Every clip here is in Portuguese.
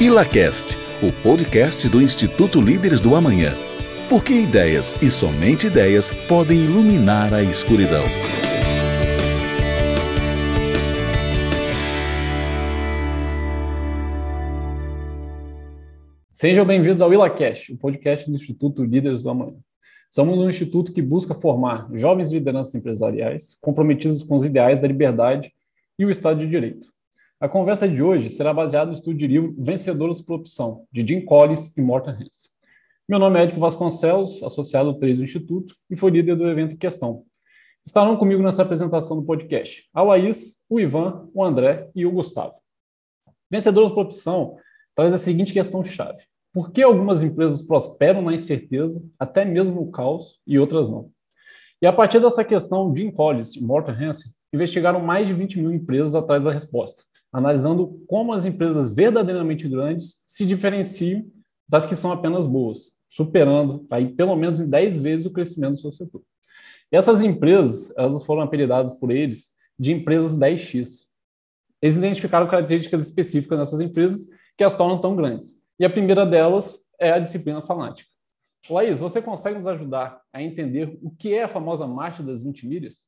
ILACAST, o podcast do Instituto Líderes do Amanhã. Porque ideias e somente ideias podem iluminar a escuridão. Sejam bem-vindos ao ILACast, o podcast do Instituto Líderes do Amanhã. Somos um instituto que busca formar jovens lideranças empresariais comprometidos com os ideais da liberdade e o Estado de Direito. A conversa de hoje será baseada no estudo de livro Vencedores por Opção, de Jim Collins e Morton Hans. Meu nome é Edipo Vasconcelos, associado 3 do Instituto, e foi líder do evento em questão. Estarão comigo nessa apresentação do podcast a Laís, o Ivan, o André e o Gustavo. Vencedores por Opção traz a seguinte questão-chave. Por que algumas empresas prosperam na incerteza, até mesmo no caos, e outras não? E a partir dessa questão, Jim Collins e Morton Hansen investigaram mais de 20 mil empresas atrás da resposta, analisando como as empresas verdadeiramente grandes se diferenciam das que são apenas boas, superando aí pelo menos em 10 vezes o crescimento do seu setor. E essas empresas, elas foram apelidadas por eles de empresas 10x. Eles identificaram características específicas nessas empresas que as tornam tão grandes. E a primeira delas é a disciplina fanática. Laís, você consegue nos ajudar a entender o que é a famosa marcha das 20 milhas?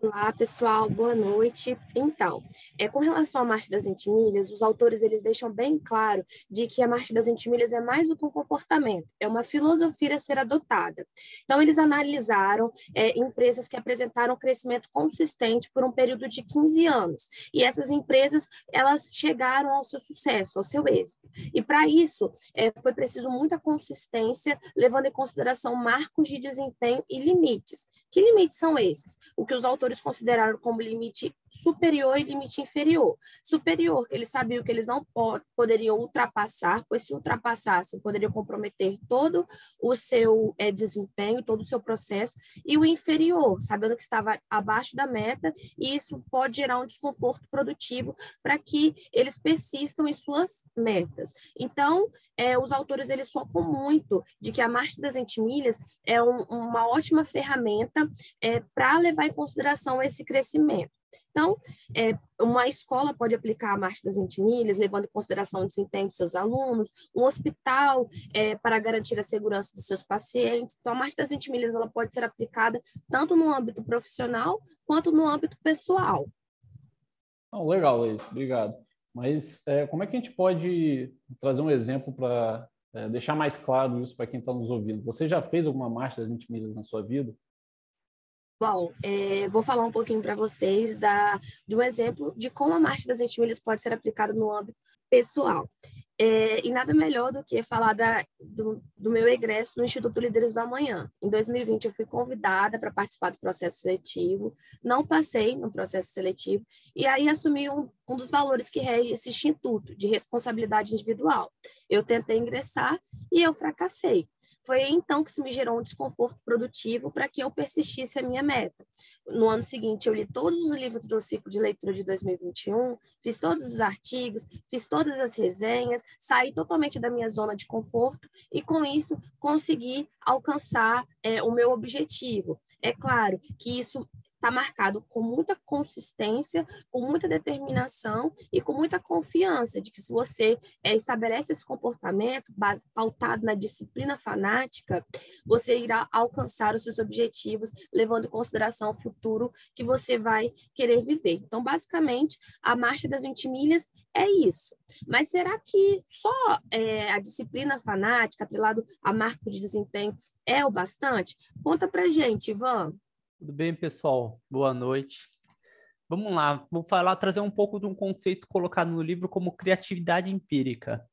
Olá, pessoal, boa noite. Então, é, com relação à Marcha das Intimilhas, os autores eles deixam bem claro de que a Marcha das Intimilhas é mais do que um comportamento, é uma filosofia a ser adotada. Então, eles analisaram é, empresas que apresentaram crescimento consistente por um período de 15 anos, e essas empresas, elas chegaram ao seu sucesso, ao seu êxito. E para isso, é, foi preciso muita consistência, levando em consideração marcos de desempenho e limites. Que limites são esses? O que os autores autores consideraram como limite superior e limite inferior. Superior, eles sabiam que eles não poderiam ultrapassar, pois se ultrapassassem, poderiam comprometer todo o seu é, desempenho, todo o seu processo, e o inferior, sabendo que estava abaixo da meta, e isso pode gerar um desconforto produtivo para que eles persistam em suas metas. Então, é, os autores eles focam muito de que a marcha das antimilhas é um, uma ótima ferramenta é, para levar em consideração esse crescimento. Então, é, uma escola pode aplicar a marcha das 20 milhas, levando em consideração o desempenho dos seus alunos, um hospital é, para garantir a segurança dos seus pacientes. Então, a marcha das 20 milhas ela pode ser aplicada tanto no âmbito profissional quanto no âmbito pessoal. Oh, legal, Luiz, obrigado. Mas é, como é que a gente pode trazer um exemplo para é, deixar mais claro isso para quem está nos ouvindo? Você já fez alguma marcha das 20 milhas na sua vida? Bom, é, vou falar um pouquinho para vocês da, de um exemplo de como a marcha das 20 milhas pode ser aplicada no âmbito pessoal. É, e nada melhor do que falar da, do, do, meu egresso no Instituto Líderes do Amanhã. Em 2020, eu fui convidada para participar do processo seletivo, não passei no processo seletivo, e aí assumi um, um dos valores que rege esse instituto, de responsabilidade individual. Eu tentei ingressar e eu fracassei. Foi então que isso me gerou um desconforto produtivo para que eu persistisse a minha meta. No ano seguinte, eu li todos os livros do ciclo de leitura de 2021, fiz todos os artigos, fiz todas as resenhas, saí totalmente da minha zona de conforto e, com isso, consegui alcançar é, o meu objetivo. É claro que isso está marcado com muita consistência, com muita determinação e com muita confiança de que se você é, estabelece esse comportamento base, pautado na disciplina fanática, você irá alcançar os seus objetivos, levando em consideração o futuro que você vai querer viver. Então, basicamente, a marcha das 20 milhas é isso. Mas será que só é, a disciplina fanática, atrelado a marco de desempenho, é o bastante? Conta pra gente, Ivan. Tudo bem, pessoal? Boa noite. Vamos lá, vou falar, trazer um pouco de um conceito colocado no livro como criatividade empírica.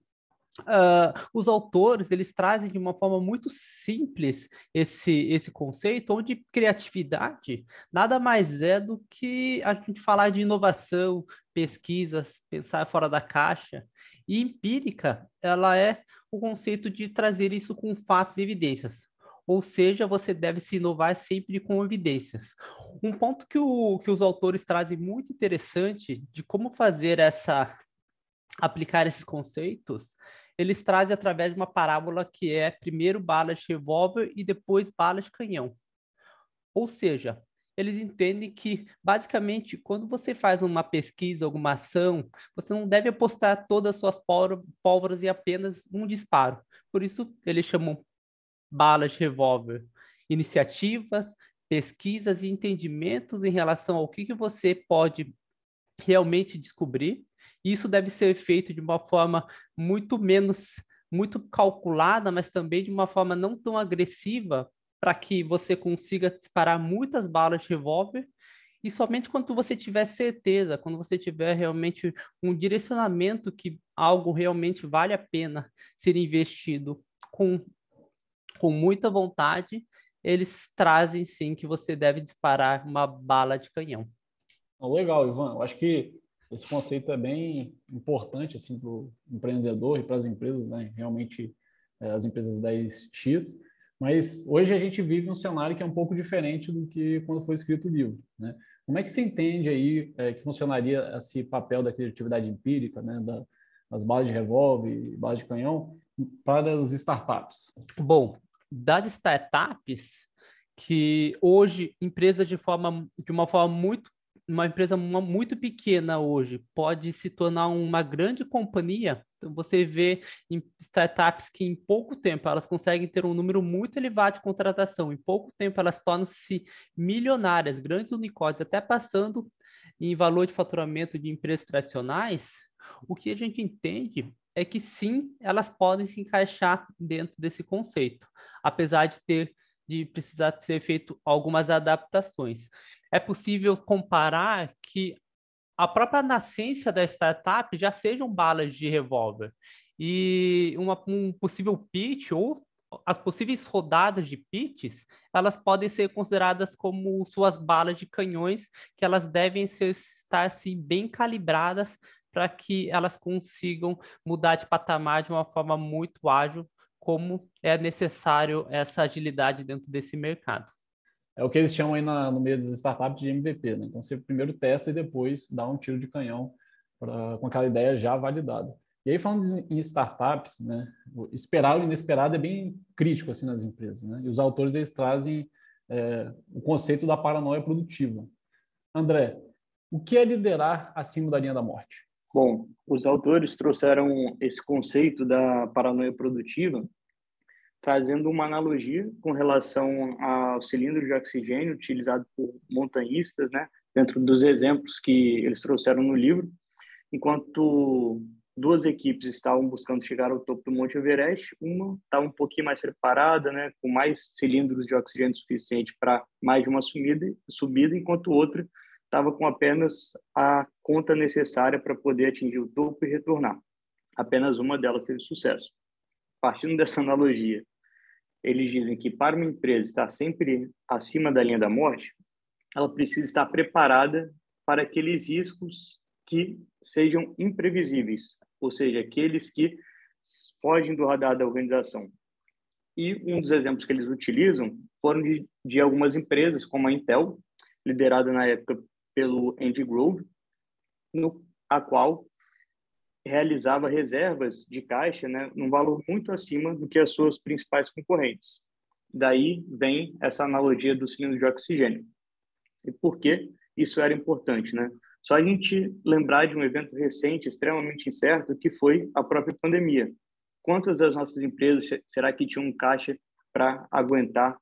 Uh, os autores eles trazem de uma forma muito simples esse, esse conceito, onde criatividade nada mais é do que a gente falar de inovação, pesquisas, pensar fora da caixa. E empírica, ela é o conceito de trazer isso com fatos e evidências ou seja, você deve se inovar sempre com evidências. Um ponto que, o, que os autores trazem muito interessante de como fazer essa aplicar esses conceitos, eles trazem através de uma parábola que é primeiro bala de revólver e depois bala de canhão. Ou seja, eles entendem que, basicamente, quando você faz uma pesquisa, alguma ação, você não deve apostar todas as suas pólvoras em apenas um disparo. Por isso, eles chamam balas de revólver. Iniciativas, pesquisas e entendimentos em relação ao que, que você pode realmente descobrir. Isso deve ser feito de uma forma muito menos, muito calculada, mas também de uma forma não tão agressiva, para que você consiga disparar muitas balas de revólver e somente quando você tiver certeza, quando você tiver realmente um direcionamento que algo realmente vale a pena ser investido com, com muita vontade, eles trazem sim que você deve disparar uma bala de canhão. Legal, Ivan. Eu acho que esse conceito é bem importante assim para o empreendedor e para as empresas, né? Realmente é, as empresas 10x. Mas hoje a gente vive um cenário que é um pouco diferente do que quando foi escrito o livro, né? Como é que você entende aí é, que funcionaria esse papel da criatividade empírica, né? Da, das balas de revólver, balas de canhão, para as startups? Bom, das startups que hoje empresas de forma de uma forma muito uma empresa muito pequena hoje pode se tornar uma grande companhia. Então, você vê startups que em pouco tempo elas conseguem ter um número muito elevado de contratação, em pouco tempo elas tornam-se milionárias, grandes unicórnios, até passando em valor de faturamento de empresas tradicionais. O que a gente entende é que sim, elas podem se encaixar dentro desse conceito, apesar de ter de precisar ser feito algumas adaptações. É possível comparar que a própria nascência da startup já sejam balas de revólver e uma, um possível pitch ou as possíveis rodadas de pitches, elas podem ser consideradas como suas balas de canhões, que elas devem ser, estar assim, bem calibradas para que elas consigam mudar de patamar de uma forma muito ágil como é necessário essa agilidade dentro desse mercado. É o que eles chamam aí na, no meio das startups de MVP, né? Então você primeiro testa e depois dá um tiro de canhão pra, com aquela ideia já validada. E aí falando em startups, né? Esperar o inesperado é bem crítico assim nas empresas, né? E os autores eles trazem é, o conceito da paranoia produtiva. André, o que é liderar acima da linha da morte? Bom, os autores trouxeram esse conceito da paranoia produtiva trazendo uma analogia com relação ao cilindro de oxigênio utilizado por montanhistas, né? Dentro dos exemplos que eles trouxeram no livro, enquanto duas equipes estavam buscando chegar ao topo do Monte Everest, uma estava um pouquinho mais preparada, né, com mais cilindros de oxigênio suficiente para mais de uma subida, subida, enquanto outra estava com apenas a conta necessária para poder atingir o topo e retornar. Apenas uma delas teve sucesso. Partindo dessa analogia, eles dizem que para uma empresa estar sempre acima da linha da morte, ela precisa estar preparada para aqueles riscos que sejam imprevisíveis, ou seja, aqueles que fogem do radar da organização. E um dos exemplos que eles utilizam foram de, de algumas empresas, como a Intel, liderada na época pelo Andy Grove, no, a qual realizava reservas de caixa né, num valor muito acima do que as suas principais concorrentes. Daí vem essa analogia do cilindro de oxigênio. E por que isso era importante? Né? Só a gente lembrar de um evento recente, extremamente incerto, que foi a própria pandemia. Quantas das nossas empresas será que tinham um caixa para aguentar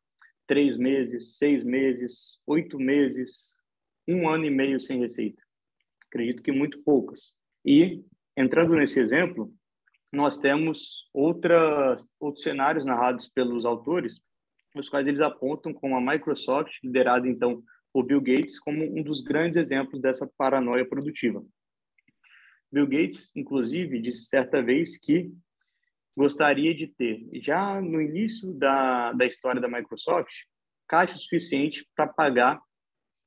três meses, seis meses, oito meses, um ano e meio sem receita? Acredito que muito poucas. E entrando nesse exemplo, nós temos outras, outros cenários narrados pelos autores, os quais eles apontam como a Microsoft, liderada então por Bill Gates, como um dos grandes exemplos dessa paranoia produtiva. Bill Gates, inclusive, disse certa vez que gostaria de ter, já no início da, da história da Microsoft, caixa suficiente para pagar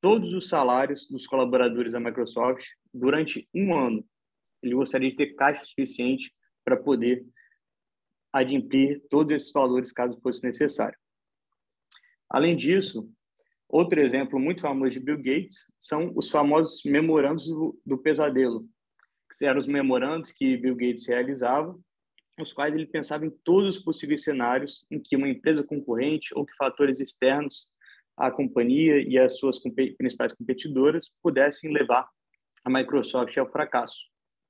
todos os salários dos colaboradores da Microsoft durante um ano, ele gostaria de ter caixa suficiente para poder adimplir todos esses valores caso fosse necessário. Além disso, outro exemplo muito famoso de Bill Gates são os famosos memorandos do, do pesadelo, que eram os memorandos que Bill Gates realizava, os quais ele pensava em todos os possíveis cenários em que uma empresa concorrente ou que fatores externos a companhia e as suas principais competidoras pudessem levar a Microsoft ao fracasso.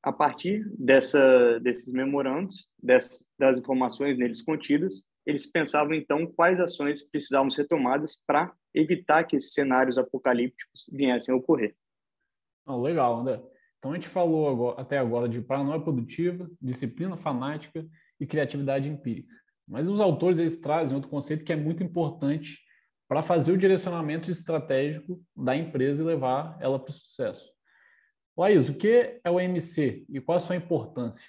A partir dessa, desses memorandos, dessas, das informações neles contidas, eles pensavam então quais ações precisavam ser tomadas para evitar que esses cenários apocalípticos viessem a ocorrer. Oh, legal, André. Então a gente falou agora, até agora de paranoia produtiva, disciplina fanática e criatividade empírica. Mas os autores eles trazem outro conceito que é muito importante para fazer o direcionamento estratégico da empresa e levar ela para o sucesso. Laís, o que é o MC e qual a sua importância?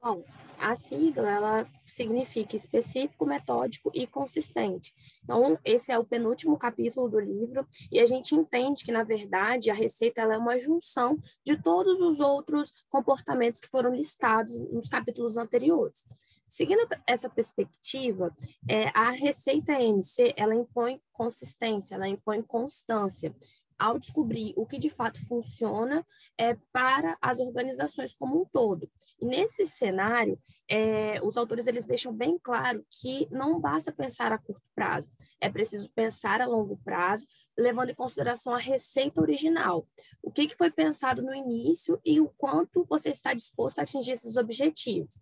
Bom, a sigla ela significa específico, metódico e consistente. Então, esse é o penúltimo capítulo do livro e a gente entende que, na verdade, a receita é uma junção de todos os outros comportamentos que foram listados nos capítulos anteriores. Seguindo essa perspectiva, é, a receita MC ela impõe consistência, ela impõe constância ao descobrir o que de fato funciona é, para as organizações como um todo. E nesse cenário, é, os autores eles deixam bem claro que não basta pensar a curto prazo, é preciso pensar a longo prazo, levando em consideração a receita original. O que, que foi pensado no início e o quanto você está disposto a atingir esses objetivos.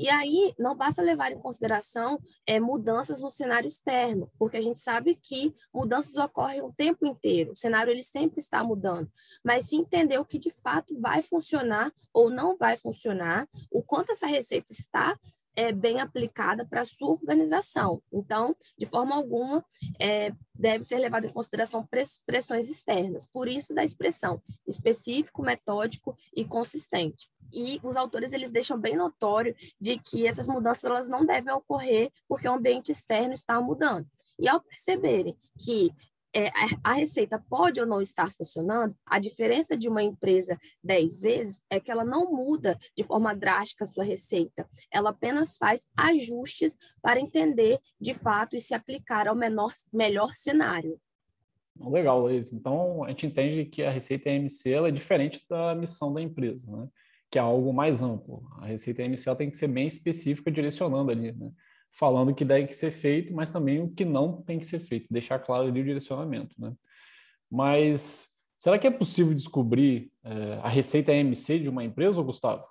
E aí, não basta levar em consideração é, mudanças no cenário externo, porque a gente sabe que mudanças ocorrem o tempo inteiro, o cenário ele sempre está mudando, mas se entender o que de fato vai funcionar ou não vai funcionar, o quanto essa receita está é, bem aplicada para a sua organização. Então, de forma alguma, é, deve ser levado em consideração pressões externas. Por isso, da expressão específico, metódico e consistente. E os autores eles deixam bem notório de que essas mudanças elas não devem ocorrer porque o ambiente externo está mudando. E ao perceberem que é, a receita pode ou não estar funcionando, a diferença de uma empresa 10 vezes é que ela não muda de forma drástica a sua receita, ela apenas faz ajustes para entender de fato e se aplicar ao menor, melhor cenário. Legal, Luiz. Então, a gente entende que a receita MC é diferente da missão da empresa, né? Que é algo mais amplo. A receita MC tem que ser bem específica, direcionando ali, né? falando o que deve ser feito, mas também o que não tem que ser feito, deixar claro ali o direcionamento, né? Mas será que é possível descobrir é, a receita MC de uma empresa, Gustavo?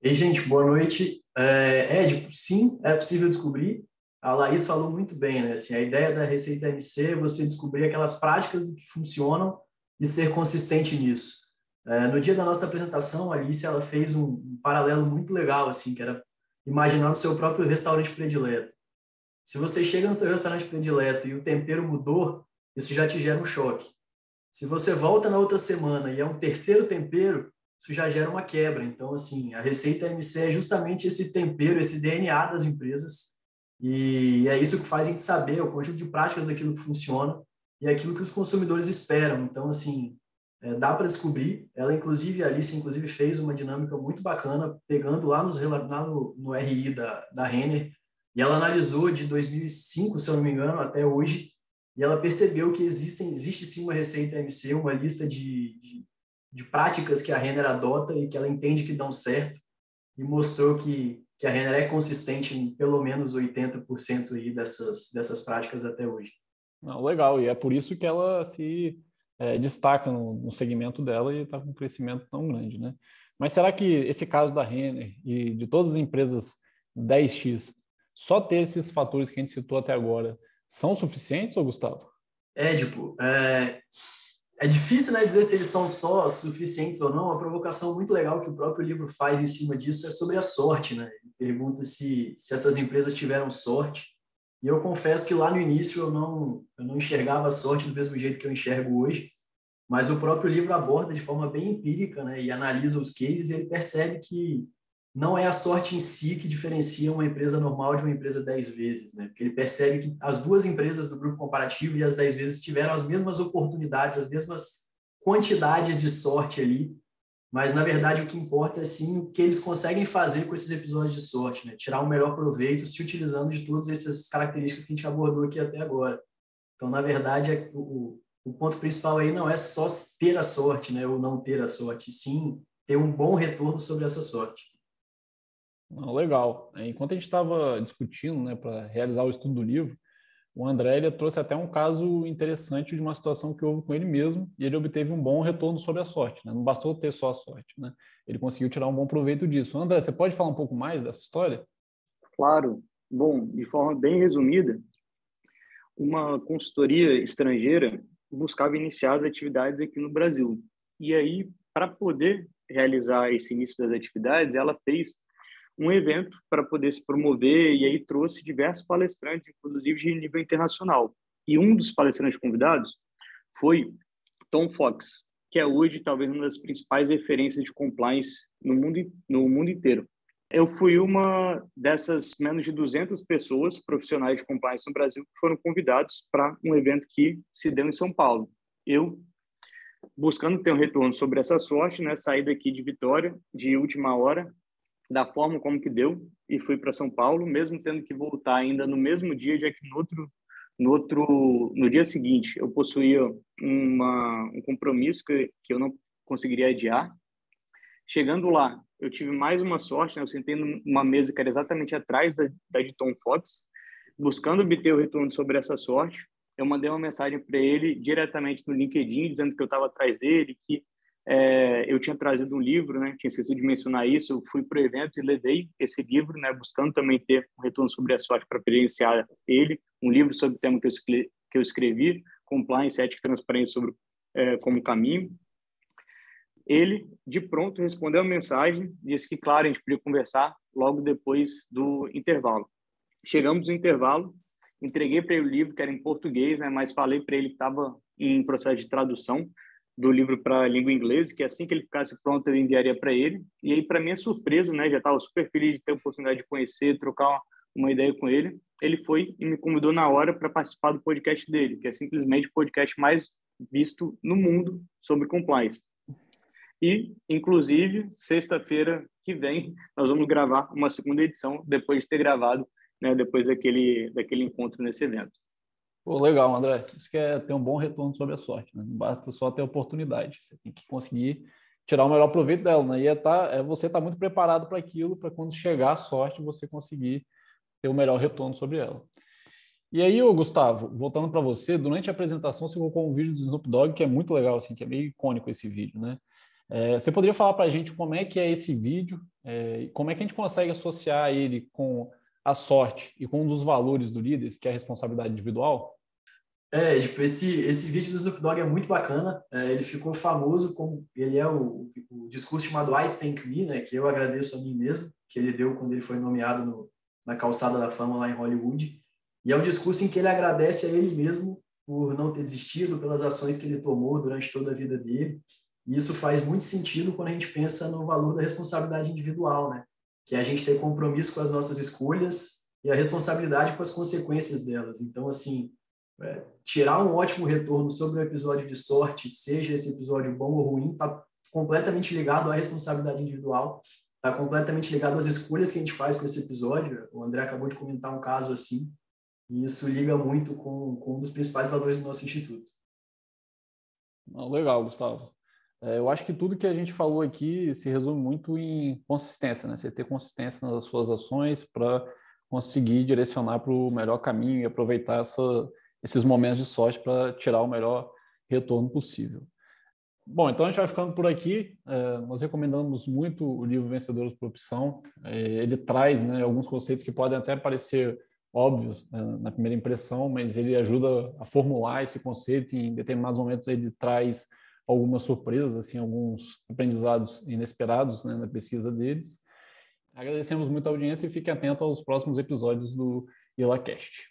Ei, gente, boa noite. É, Ed, sim, é possível descobrir. A Laís falou muito bem, né? Assim, a ideia da receita MC é você descobrir aquelas práticas do que funcionam e ser consistente nisso. É, no dia da nossa apresentação, a Alice ela fez um, paralelo muito legal, assim, que era imaginar o seu próprio restaurante predileto. Se você chega no seu restaurante predileto e o tempero mudou, isso já te gera um choque. Se você volta na outra semana e é um terceiro tempero, isso já gera uma quebra. Então, assim, a receita MC é justamente esse tempero, esse DNA das empresas. E é isso que faz a gente saber o conjunto de práticas daquilo que funciona e aquilo que os consumidores esperam. Então, assim, é, dá para descobrir. Ela, inclusive, a Alice, inclusive, fez uma dinâmica muito bacana, pegando lá, nos, lá no, no RI da, da Renner, e ela analisou de 2005, se eu não me engano, até hoje, e ela percebeu que existem, existe sim uma receita MC, uma lista de, de, de práticas que a Renner adota e que ela entende que dão certo, e mostrou que, que a Renner é consistente em pelo menos 80% aí dessas, dessas práticas até hoje. Não, legal, e é por isso que ela se é, destaca no, no, segmento dela e está com um crescimento tão grande, né? Mas será que esse caso da Renner e de todas as empresas 10x, só ter esses fatores que a gente citou até agora, são suficientes, ou Gustavo? É, tipo, é, é difícil né, dizer se eles são só suficientes ou não. A provocação muito legal que o próprio livro faz em cima disso é sobre a sorte, né? Ele pergunta se, se essas empresas tiveram sorte. E eu confesso que lá no início eu não, eu não enxergava a sorte do mesmo jeito que eu enxergo hoje, mas o próprio livro aborda de forma bem empírica né, e analisa os cases e ele percebe que não é a sorte em si que diferencia uma empresa normal de uma empresa 10 vezes. Né? Porque ele percebe que as duas empresas do grupo comparativo e as 10 vezes tiveram as mesmas oportunidades, as mesmas quantidades de sorte ali mas na verdade o que importa é sim o que eles conseguem fazer com esses episódios de sorte, né? Tirar o melhor proveito se utilizando de todas essas características que a gente abordou aqui até agora. Então, na verdade, é, o, o ponto principal aí não é só ter a sorte, né, ou não ter a sorte, sim ter um bom retorno sobre essa sorte. Legal. Enquanto a gente estava discutindo, né, para realizar o estudo do livro, o André ele trouxe até um caso interessante de uma situação que houve com ele mesmo e ele obteve um bom retorno sobre a sorte. Né? Não bastou ter só a sorte, né? ele conseguiu tirar um bom proveito disso. André, você pode falar um pouco mais dessa história? Claro. Bom, de forma bem resumida, uma consultoria estrangeira buscava iniciar as atividades aqui no Brasil. E aí, para poder realizar esse início das atividades, ela fez um evento para poder se promover e aí trouxe diversos palestrantes, inclusive de nível internacional. E um dos palestrantes convidados foi Tom Fox, que é hoje talvez uma das principais referências de compliance no mundo no mundo inteiro. Eu fui uma dessas menos de 200 pessoas profissionais de compliance no Brasil que foram convidados para um evento que se deu em São Paulo. Eu buscando ter um retorno sobre essa sorte, né, saí daqui de Vitória de última hora da forma como que deu e fui para São Paulo, mesmo tendo que voltar ainda no mesmo dia, já que no outro no outro no dia seguinte eu possuía uma, um compromisso que, que eu não conseguiria adiar. Chegando lá, eu tive mais uma sorte, né? eu sentei numa mesa que era exatamente atrás da, da de Tom Fox, buscando obter o retorno sobre essa sorte. Eu mandei uma mensagem para ele diretamente no LinkedIn, dizendo que eu estava atrás dele, que é, eu tinha trazido um livro, né? Tinha esquecido de mencionar isso. Eu fui para o evento e levei esse livro, né? Buscando também ter um retorno sobre a sorte para experienciar ele. Um livro sobre o tema que eu, escrevi, que eu escrevi Compliance, Ética e Transparência sobre, é, como caminho. Ele, de pronto, respondeu a mensagem, disse que, claro, a gente podia conversar logo depois do intervalo. Chegamos no intervalo, entreguei para ele o livro, que era em português, né? Mas falei para ele que estava em processo de tradução do livro para a língua inglesa, que assim que ele ficasse pronto eu enviaria para ele. E aí, para minha surpresa, né, já estava super feliz de ter a oportunidade de conhecer, trocar uma ideia com ele. Ele foi e me convidou na hora para participar do podcast dele, que é simplesmente o podcast mais visto no mundo sobre compliance. E, inclusive, sexta-feira que vem, nós vamos gravar uma segunda edição, depois de ter gravado, né, depois daquele, daquele encontro nesse evento. Pô, legal, André. Isso que é ter um bom retorno sobre a sorte. Né? Não basta só ter oportunidade. Você tem que conseguir tirar o melhor proveito dela. Né? E é, tá, é você estar tá muito preparado para aquilo, para quando chegar a sorte, você conseguir ter o melhor retorno sobre ela. E aí, ô, Gustavo, voltando para você, durante a apresentação você colocou um vídeo do Snoop Dogg que é muito legal, assim, que é meio icônico esse vídeo, né? É, você poderia falar para a gente como é que é esse vídeo, é, como é que a gente consegue associar ele com a sorte e com um dos valores do líder, que é a responsabilidade individual? É, tipo, esse, esse vídeo do Snoop Dogg é muito bacana. É, ele ficou famoso como ele é o, o, discurso chamado I Thank Me, né? Que eu agradeço a mim mesmo, que ele deu quando ele foi nomeado no, na calçada da fama lá em Hollywood. E é um discurso em que ele agradece a ele mesmo por não ter desistido, pelas ações que ele tomou durante toda a vida dele. E isso faz muito sentido quando a gente pensa no valor da responsabilidade individual, né? Que é a gente ter compromisso com as nossas escolhas e a responsabilidade com as consequências delas. Então, assim, é, tirar um ótimo retorno sobre um episódio de sorte, seja esse episódio bom ou ruim, está completamente ligado à responsabilidade individual, está completamente ligado às escolhas que a gente faz com esse episódio. O André acabou de comentar um caso assim, e isso liga muito com, com um dos principais valores do nosso instituto. Legal, Gustavo. É, eu acho que tudo que a gente falou aqui se resume muito em consistência, né? Você ter consistência nas suas ações para conseguir direcionar para o melhor caminho e aproveitar essa esses momentos de sorte para tirar o melhor retorno possível. Bom, então a gente vai ficando por aqui. É, nós recomendamos muito o livro Vencedores por Opção. É, ele traz né, alguns conceitos que podem até parecer óbvios né, na primeira impressão, mas ele ajuda a formular esse conceito. E em determinados momentos ele traz algumas surpresas, assim, alguns aprendizados inesperados né, na pesquisa deles. Agradecemos muito a audiência e fique atento aos próximos episódios do IlaCast.